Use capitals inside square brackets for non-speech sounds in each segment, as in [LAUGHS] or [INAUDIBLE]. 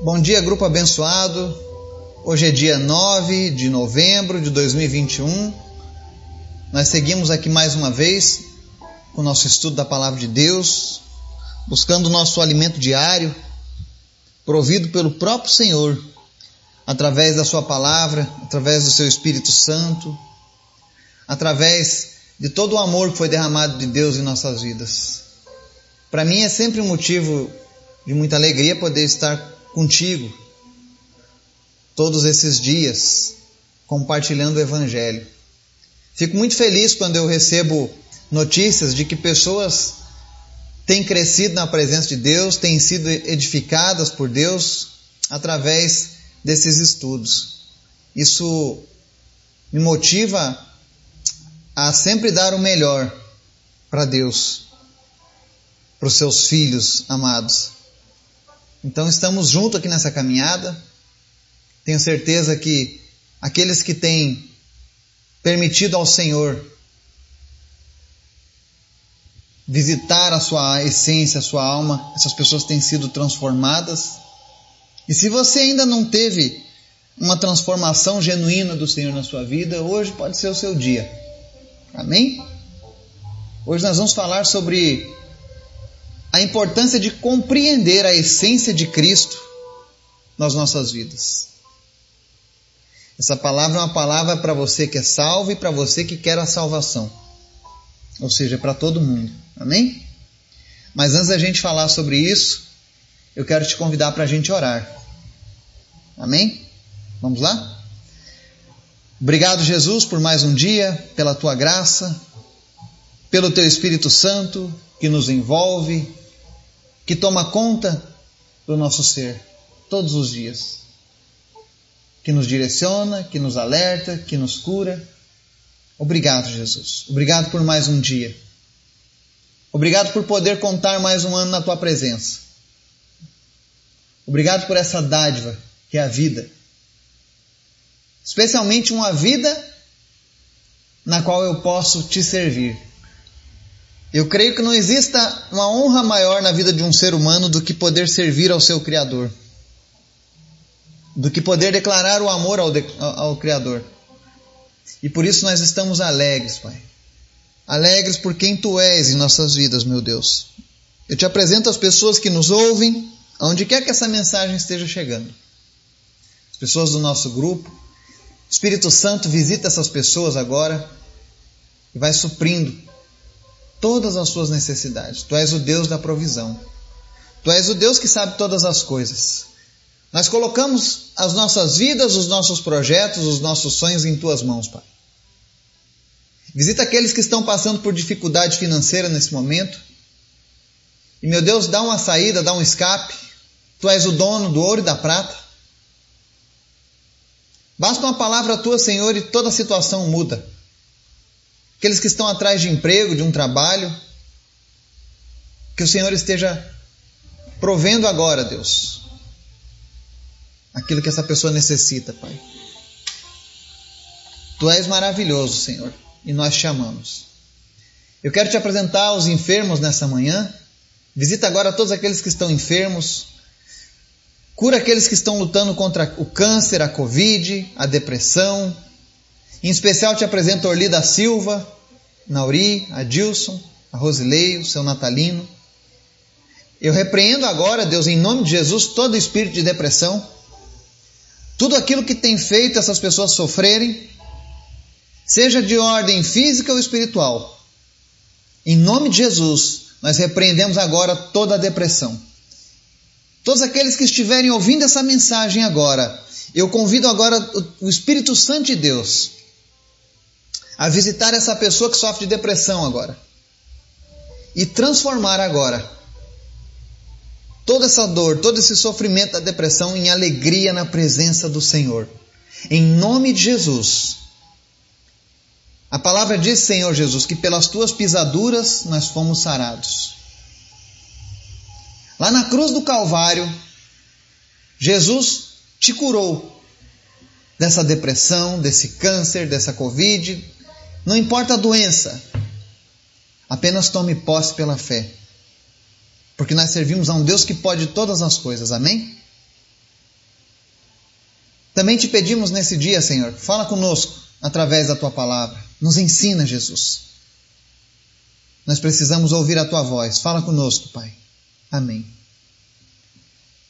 Bom dia, grupo abençoado. Hoje é dia 9 de novembro de 2021. Nós seguimos aqui mais uma vez com o nosso estudo da palavra de Deus, buscando o nosso alimento diário, provido pelo próprio Senhor, através da Sua palavra, através do Seu Espírito Santo, através de todo o amor que foi derramado de Deus em nossas vidas. Para mim é sempre um motivo de muita alegria poder estar contigo todos esses dias compartilhando o Evangelho. Fico muito feliz quando eu recebo notícias de que pessoas têm crescido na presença de Deus, têm sido edificadas por Deus através desses estudos. Isso me motiva a sempre dar o melhor para Deus, para os seus filhos amados. Então estamos juntos aqui nessa caminhada. Tenho certeza que aqueles que têm permitido ao Senhor visitar a sua essência, a sua alma, essas pessoas têm sido transformadas. E se você ainda não teve uma transformação genuína do Senhor na sua vida, hoje pode ser o seu dia. Amém? Hoje nós vamos falar sobre a importância de compreender a essência de Cristo nas nossas vidas. Essa palavra é uma palavra para você que é salvo e para você que quer a salvação. Ou seja, para todo mundo. Amém? Mas antes da gente falar sobre isso, eu quero te convidar para a gente orar. Amém? Vamos lá? Obrigado, Jesus, por mais um dia, pela tua graça, pelo teu Espírito Santo que nos envolve, que toma conta do nosso ser todos os dias, que nos direciona, que nos alerta, que nos cura. Obrigado, Jesus. Obrigado por mais um dia. Obrigado por poder contar mais um ano na tua presença. Obrigado por essa dádiva que é a vida. Especialmente uma vida na qual eu posso te servir eu creio que não exista uma honra maior na vida de um ser humano do que poder servir ao seu Criador, do que poder declarar o amor ao, de, ao, Criador. E por isso nós estamos alegres, Pai. Alegres por quem Tu és em nossas vidas, meu Deus. Eu te apresento as pessoas que nos ouvem, aonde quer que essa mensagem esteja chegando. As pessoas do nosso grupo. Espírito Santo visita essas pessoas agora e vai suprindo todas as suas necessidades. Tu és o Deus da provisão. Tu és o Deus que sabe todas as coisas. Nós colocamos as nossas vidas, os nossos projetos, os nossos sonhos em tuas mãos, Pai. Visita aqueles que estão passando por dificuldade financeira nesse momento. E, meu Deus, dá uma saída, dá um escape. Tu és o dono do ouro e da prata. Basta uma palavra tua, Senhor, e toda a situação muda aqueles que estão atrás de emprego, de um trabalho. Que o Senhor esteja provendo agora, Deus, aquilo que essa pessoa necessita, Pai. Tu és maravilhoso, Senhor, e nós te amamos. Eu quero te apresentar os enfermos nessa manhã. Visita agora todos aqueles que estão enfermos. Cura aqueles que estão lutando contra o câncer, a Covid, a depressão, em especial te apresento a Orli da Silva, Nauri, a Dilson, a Rosileio, seu Natalino. Eu repreendo agora, Deus, em nome de Jesus, todo espírito de depressão, tudo aquilo que tem feito essas pessoas sofrerem, seja de ordem física ou espiritual. Em nome de Jesus, nós repreendemos agora toda a depressão. Todos aqueles que estiverem ouvindo essa mensagem agora, eu convido agora o Espírito Santo de Deus a visitar essa pessoa que sofre de depressão agora e transformar agora toda essa dor, todo esse sofrimento da depressão em alegria na presença do Senhor. Em nome de Jesus. A palavra diz, Senhor Jesus, que pelas tuas pisaduras nós fomos sarados. Lá na cruz do Calvário, Jesus te curou dessa depressão, desse câncer, dessa Covid, não importa a doença, apenas tome posse pela fé. Porque nós servimos a um Deus que pode todas as coisas, amém? Também te pedimos nesse dia, Senhor, fala conosco através da tua palavra. Nos ensina, Jesus. Nós precisamos ouvir a tua voz. Fala conosco, Pai. Amém.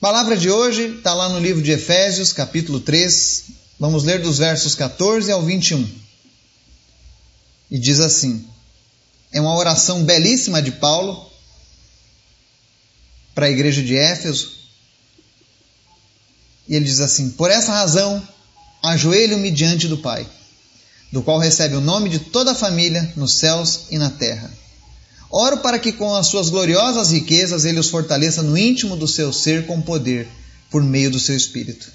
Palavra de hoje está lá no livro de Efésios, capítulo 3. Vamos ler dos versos 14 ao 21. E diz assim: é uma oração belíssima de Paulo para a igreja de Éfeso. E ele diz assim: Por essa razão, ajoelho-me diante do Pai, do qual recebe o nome de toda a família nos céus e na terra. Oro para que com as suas gloriosas riquezas ele os fortaleça no íntimo do seu ser com poder, por meio do seu Espírito.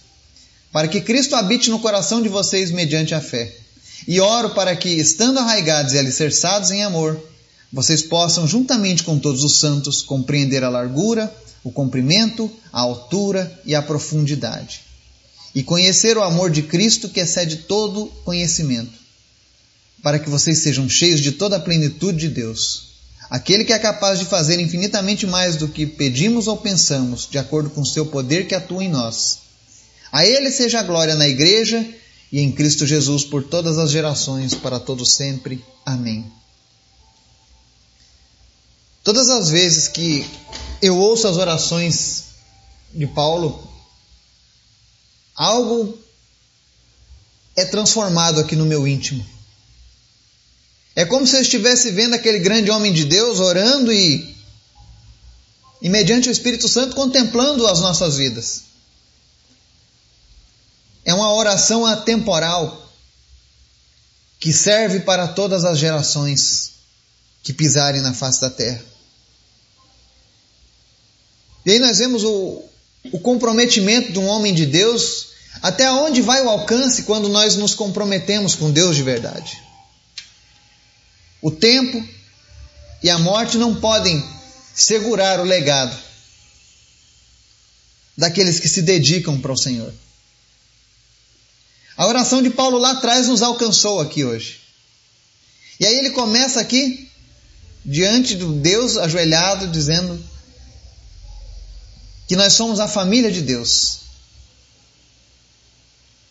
Para que Cristo habite no coração de vocês mediante a fé e oro para que, estando arraigados e alicerçados em amor, vocês possam, juntamente com todos os santos, compreender a largura, o comprimento, a altura e a profundidade. E conhecer o amor de Cristo que excede todo conhecimento, para que vocês sejam cheios de toda a plenitude de Deus. Aquele que é capaz de fazer infinitamente mais do que pedimos ou pensamos, de acordo com o seu poder que atua em nós. A Ele seja a glória na Igreja e em Cristo Jesus por todas as gerações, para todos sempre. Amém. Todas as vezes que eu ouço as orações de Paulo, algo é transformado aqui no meu íntimo. É como se eu estivesse vendo aquele grande homem de Deus orando e, e mediante o Espírito Santo, contemplando as nossas vidas. É uma oração atemporal que serve para todas as gerações que pisarem na face da terra. E aí nós vemos o, o comprometimento de um homem de Deus, até onde vai o alcance quando nós nos comprometemos com Deus de verdade. O tempo e a morte não podem segurar o legado daqueles que se dedicam para o Senhor. Oração de Paulo lá atrás nos alcançou aqui hoje. E aí ele começa aqui, diante do Deus ajoelhado, dizendo que nós somos a família de Deus.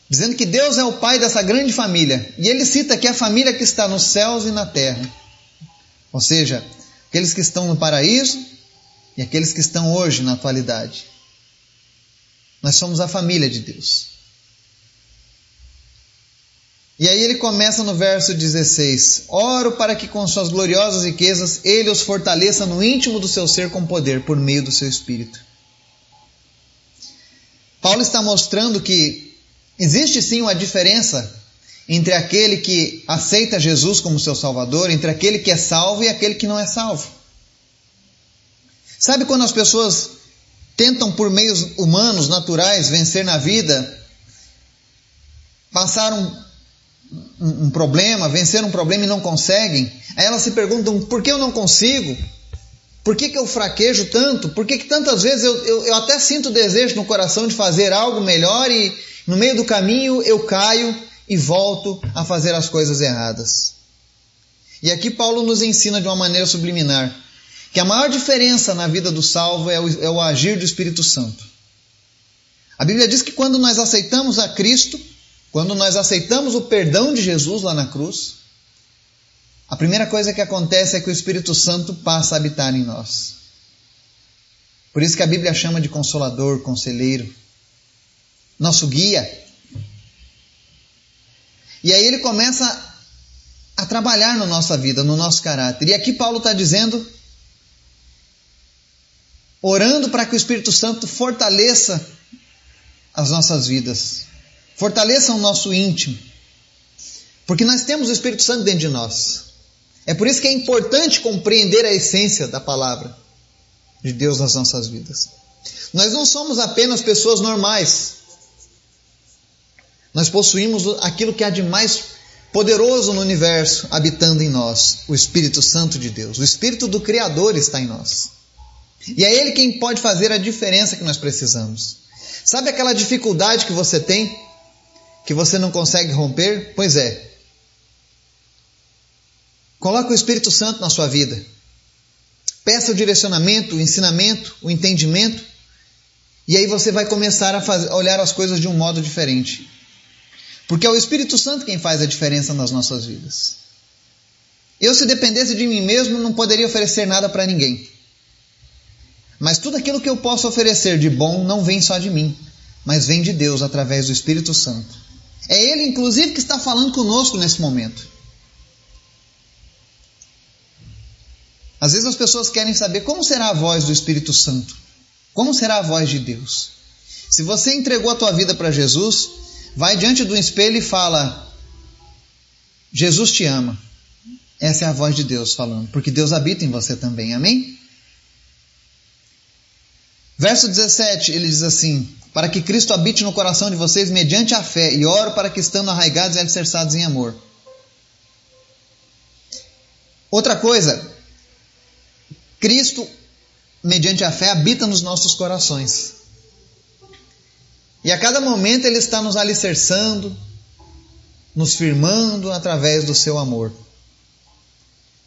Dizendo que Deus é o pai dessa grande família. E ele cita aqui a família que está nos céus e na terra. Ou seja, aqueles que estão no paraíso e aqueles que estão hoje na atualidade. Nós somos a família de Deus. E aí ele começa no verso 16: Oro para que com suas gloriosas riquezas ele os fortaleça no íntimo do seu ser com poder, por meio do seu espírito. Paulo está mostrando que existe sim uma diferença entre aquele que aceita Jesus como seu Salvador, entre aquele que é salvo e aquele que não é salvo. Sabe quando as pessoas tentam por meios humanos, naturais, vencer na vida, passaram um, problema, vencer um problema e não conseguem, aí elas se perguntam: por que eu não consigo? Por que, que eu fraquejo tanto? Por que, que tantas vezes eu, eu, eu até sinto desejo no coração de fazer algo melhor e no meio do caminho eu caio e volto a fazer as coisas erradas? E aqui Paulo nos ensina de uma maneira subliminar que a maior diferença na vida do salvo é o, é o agir do Espírito Santo. A Bíblia diz que quando nós aceitamos a Cristo, quando nós aceitamos o perdão de Jesus lá na cruz, a primeira coisa que acontece é que o Espírito Santo passa a habitar em nós. Por isso que a Bíblia chama de consolador, conselheiro, nosso guia. E aí ele começa a trabalhar na nossa vida, no nosso caráter. E aqui Paulo está dizendo, orando para que o Espírito Santo fortaleça as nossas vidas. Fortaleçam o nosso íntimo. Porque nós temos o Espírito Santo dentro de nós. É por isso que é importante compreender a essência da palavra de Deus nas nossas vidas. Nós não somos apenas pessoas normais. Nós possuímos aquilo que há de mais poderoso no universo habitando em nós, o Espírito Santo de Deus. O Espírito do Criador está em nós. E é Ele quem pode fazer a diferença que nós precisamos. Sabe aquela dificuldade que você tem que você não consegue romper? Pois é. Coloque o Espírito Santo na sua vida. Peça o direcionamento, o ensinamento, o entendimento. E aí você vai começar a, fazer, a olhar as coisas de um modo diferente. Porque é o Espírito Santo quem faz a diferença nas nossas vidas. Eu, se dependesse de mim mesmo, não poderia oferecer nada para ninguém. Mas tudo aquilo que eu posso oferecer de bom não vem só de mim, mas vem de Deus através do Espírito Santo. É Ele, inclusive, que está falando conosco nesse momento. Às vezes as pessoas querem saber como será a voz do Espírito Santo, como será a voz de Deus. Se você entregou a tua vida para Jesus, vai diante do espelho e fala: Jesus te ama. Essa é a voz de Deus falando, porque Deus habita em você também. Amém? Verso 17, ele diz assim: Para que Cristo habite no coração de vocês mediante a fé, e oro para que estando arraigados e alicerçados em amor. Outra coisa, Cristo, mediante a fé, habita nos nossos corações. E a cada momento Ele está nos alicerçando, nos firmando através do seu amor.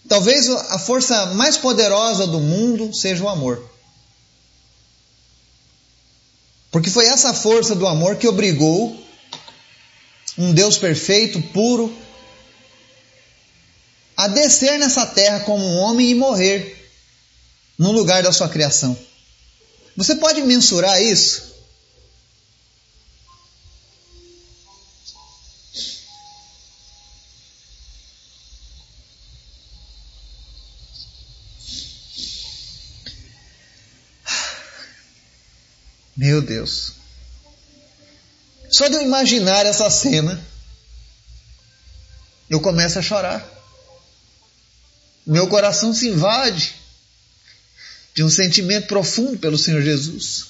Talvez a força mais poderosa do mundo seja o amor. Porque foi essa força do amor que obrigou um Deus perfeito, puro, a descer nessa terra como um homem e morrer no lugar da sua criação. Você pode mensurar isso? Meu Deus. Só de eu imaginar essa cena, eu começo a chorar. Meu coração se invade de um sentimento profundo pelo Senhor Jesus.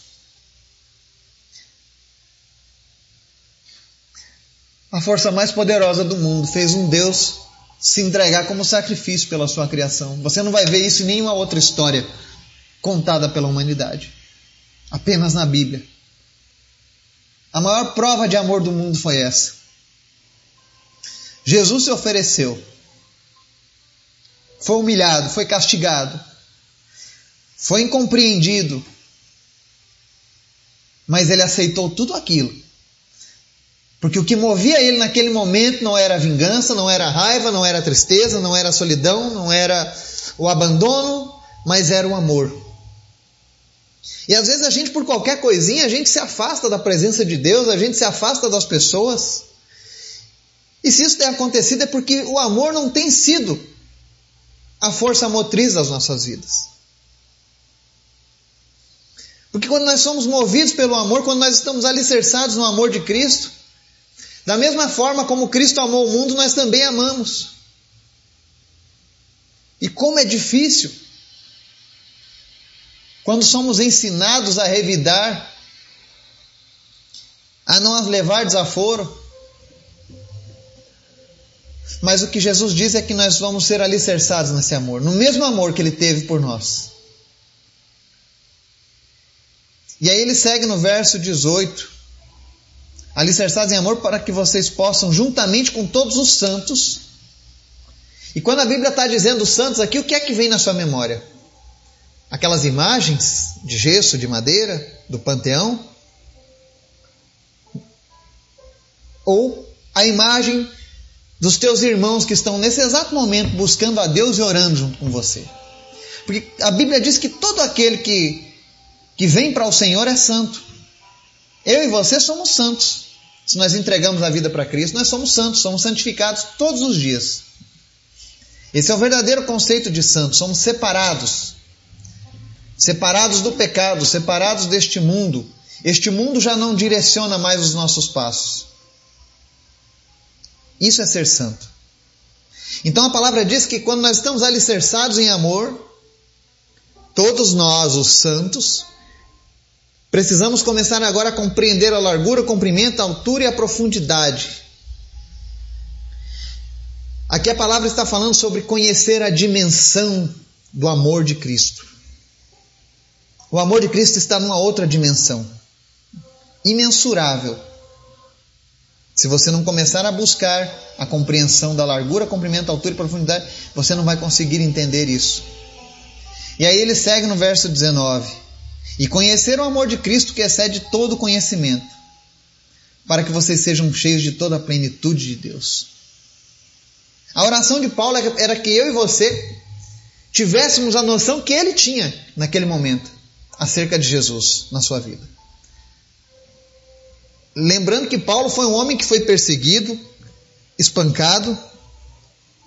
A força mais poderosa do mundo fez um Deus se entregar como sacrifício pela sua criação. Você não vai ver isso em nenhuma outra história contada pela humanidade apenas na Bíblia. A maior prova de amor do mundo foi essa. Jesus se ofereceu, foi humilhado, foi castigado, foi incompreendido, mas ele aceitou tudo aquilo. Porque o que movia ele naquele momento não era vingança, não era raiva, não era tristeza, não era solidão, não era o abandono, mas era o amor. E às vezes a gente, por qualquer coisinha, a gente se afasta da presença de Deus, a gente se afasta das pessoas. E se isso tem acontecido é porque o amor não tem sido a força motriz das nossas vidas. Porque quando nós somos movidos pelo amor, quando nós estamos alicerçados no amor de Cristo, da mesma forma como Cristo amou o mundo, nós também amamos. E como é difícil quando somos ensinados a revidar, a não levar desaforo. Mas o que Jesus diz é que nós vamos ser alicerçados nesse amor, no mesmo amor que ele teve por nós. E aí ele segue no verso 18: alicerçados em amor para que vocês possam, juntamente com todos os santos. E quando a Bíblia está dizendo santos aqui, o que é que vem na sua memória? Aquelas imagens de gesso, de madeira, do panteão, ou a imagem dos teus irmãos que estão nesse exato momento buscando a Deus e orando junto com você. Porque a Bíblia diz que todo aquele que, que vem para o Senhor é santo. Eu e você somos santos. Se nós entregamos a vida para Cristo, nós somos santos, somos santificados todos os dias. Esse é o verdadeiro conceito de santo, somos separados separados do pecado, separados deste mundo. Este mundo já não direciona mais os nossos passos. Isso é ser santo. Então a palavra diz que quando nós estamos alicerçados em amor, todos nós, os santos, precisamos começar agora a compreender a largura, o comprimento, a altura e a profundidade. Aqui a palavra está falando sobre conhecer a dimensão do amor de Cristo. O amor de Cristo está numa outra dimensão, imensurável. Se você não começar a buscar a compreensão da largura, comprimento, altura e profundidade, você não vai conseguir entender isso. E aí ele segue no verso 19: e conhecer o amor de Cristo que excede todo conhecimento, para que vocês sejam cheios de toda a plenitude de Deus. A oração de Paulo era que eu e você tivéssemos a noção que ele tinha naquele momento acerca de Jesus na sua vida. Lembrando que Paulo foi um homem que foi perseguido, espancado,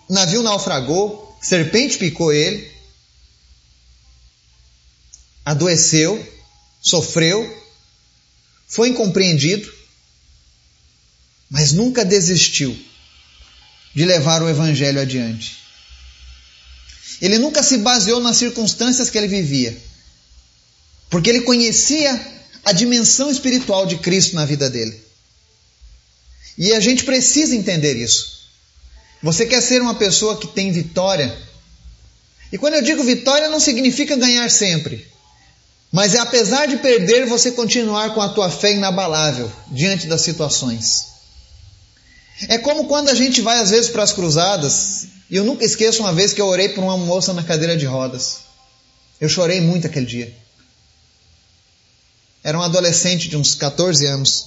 navio naufragou, serpente picou ele, adoeceu, sofreu, foi incompreendido, mas nunca desistiu de levar o evangelho adiante. Ele nunca se baseou nas circunstâncias que ele vivia, porque ele conhecia a dimensão espiritual de Cristo na vida dele. E a gente precisa entender isso. Você quer ser uma pessoa que tem vitória? E quando eu digo vitória, não significa ganhar sempre. Mas é apesar de perder, você continuar com a tua fé inabalável diante das situações. É como quando a gente vai às vezes para as cruzadas, e eu nunca esqueço uma vez que eu orei por uma moça na cadeira de rodas. Eu chorei muito aquele dia. Era um adolescente de uns 14 anos.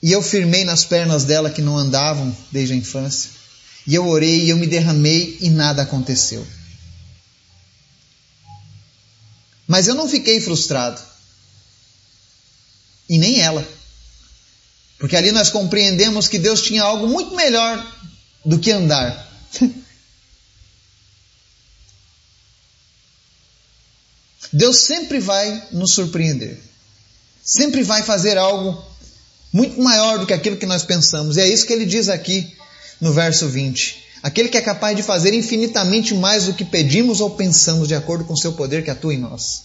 E eu firmei nas pernas dela que não andavam desde a infância. E eu orei e eu me derramei e nada aconteceu. Mas eu não fiquei frustrado. E nem ela. Porque ali nós compreendemos que Deus tinha algo muito melhor do que andar. [LAUGHS] Deus sempre vai nos surpreender. Sempre vai fazer algo muito maior do que aquilo que nós pensamos. E é isso que ele diz aqui no verso 20. Aquele que é capaz de fazer infinitamente mais do que pedimos ou pensamos, de acordo com seu poder que atua em nós.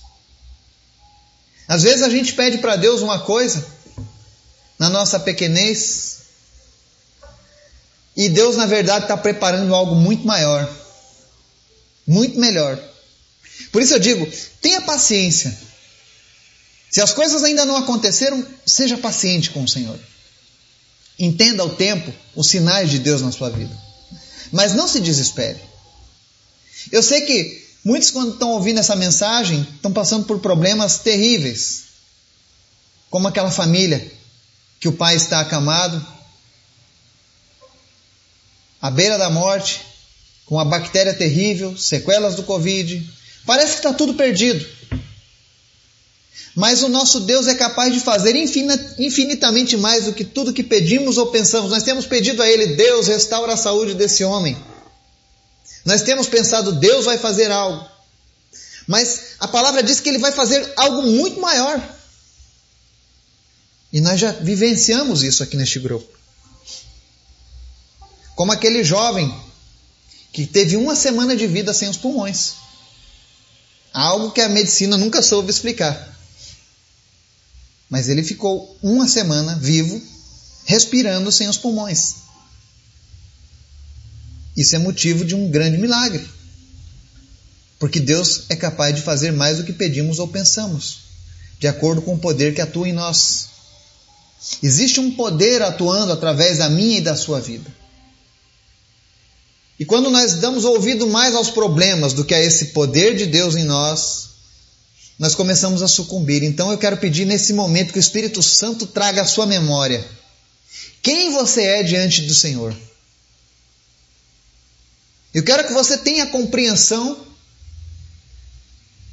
Às vezes a gente pede para Deus uma coisa, na nossa pequenez, e Deus, na verdade, está preparando algo muito maior, muito melhor. Por isso eu digo: tenha paciência. Se as coisas ainda não aconteceram, seja paciente com o Senhor. Entenda o tempo, os sinais de Deus na sua vida. Mas não se desespere. Eu sei que muitos, quando estão ouvindo essa mensagem, estão passando por problemas terríveis. Como aquela família que o pai está acamado, à beira da morte, com uma bactéria terrível, sequelas do Covid. Parece que está tudo perdido. Mas o nosso Deus é capaz de fazer infinitamente mais do que tudo que pedimos ou pensamos. Nós temos pedido a Ele, Deus, restaura a saúde desse homem. Nós temos pensado, Deus vai fazer algo. Mas a palavra diz que Ele vai fazer algo muito maior. E nós já vivenciamos isso aqui neste grupo. Como aquele jovem que teve uma semana de vida sem os pulmões. Algo que a medicina nunca soube explicar. Mas ele ficou uma semana vivo, respirando sem os pulmões. Isso é motivo de um grande milagre. Porque Deus é capaz de fazer mais do que pedimos ou pensamos, de acordo com o poder que atua em nós. Existe um poder atuando através da minha e da sua vida. E quando nós damos ouvido mais aos problemas do que a esse poder de Deus em nós, nós começamos a sucumbir. Então eu quero pedir nesse momento que o Espírito Santo traga a sua memória. Quem você é diante do Senhor? Eu quero que você tenha compreensão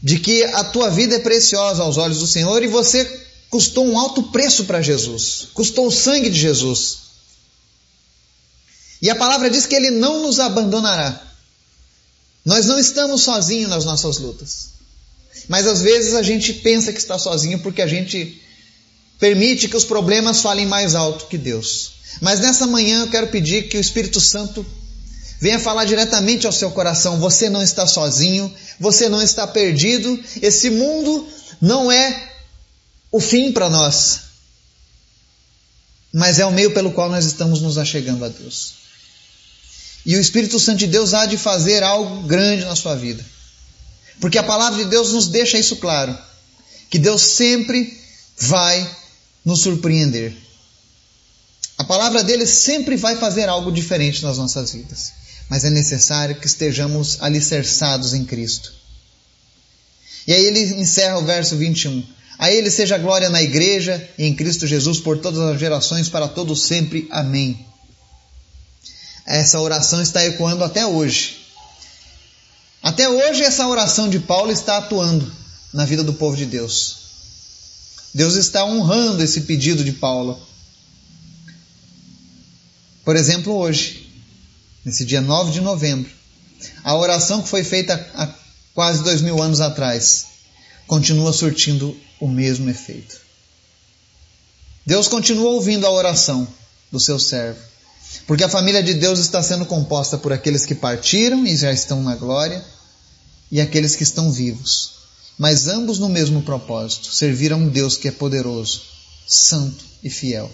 de que a tua vida é preciosa aos olhos do Senhor e você custou um alto preço para Jesus, custou o sangue de Jesus. E a palavra diz que Ele não nos abandonará. Nós não estamos sozinhos nas nossas lutas. Mas às vezes a gente pensa que está sozinho porque a gente permite que os problemas falem mais alto que Deus. Mas nessa manhã eu quero pedir que o Espírito Santo venha falar diretamente ao seu coração. Você não está sozinho, você não está perdido. Esse mundo não é o fim para nós, mas é o meio pelo qual nós estamos nos achegando a Deus. E o Espírito Santo de Deus há de fazer algo grande na sua vida. Porque a palavra de Deus nos deixa isso claro: que Deus sempre vai nos surpreender. A palavra dele sempre vai fazer algo diferente nas nossas vidas, mas é necessário que estejamos alicerçados em Cristo. E aí ele encerra o verso 21. A ele seja glória na igreja e em Cristo Jesus por todas as gerações, para todos sempre. Amém. Essa oração está ecoando até hoje. Até hoje essa oração de Paulo está atuando na vida do povo de Deus. Deus está honrando esse pedido de Paulo. Por exemplo, hoje, nesse dia 9 de novembro, a oração que foi feita há quase dois mil anos atrás continua surtindo o mesmo efeito. Deus continua ouvindo a oração do seu servo, porque a família de Deus está sendo composta por aqueles que partiram e já estão na glória e aqueles que estão vivos mas ambos no mesmo propósito: servir a um Deus que é poderoso, santo e fiel.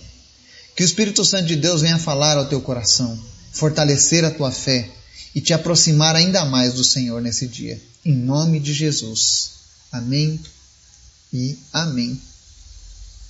Que o Espírito Santo de Deus venha falar ao teu coração, fortalecer a tua fé e te aproximar ainda mais do Senhor nesse dia. Em nome de Jesus. Amém e amém.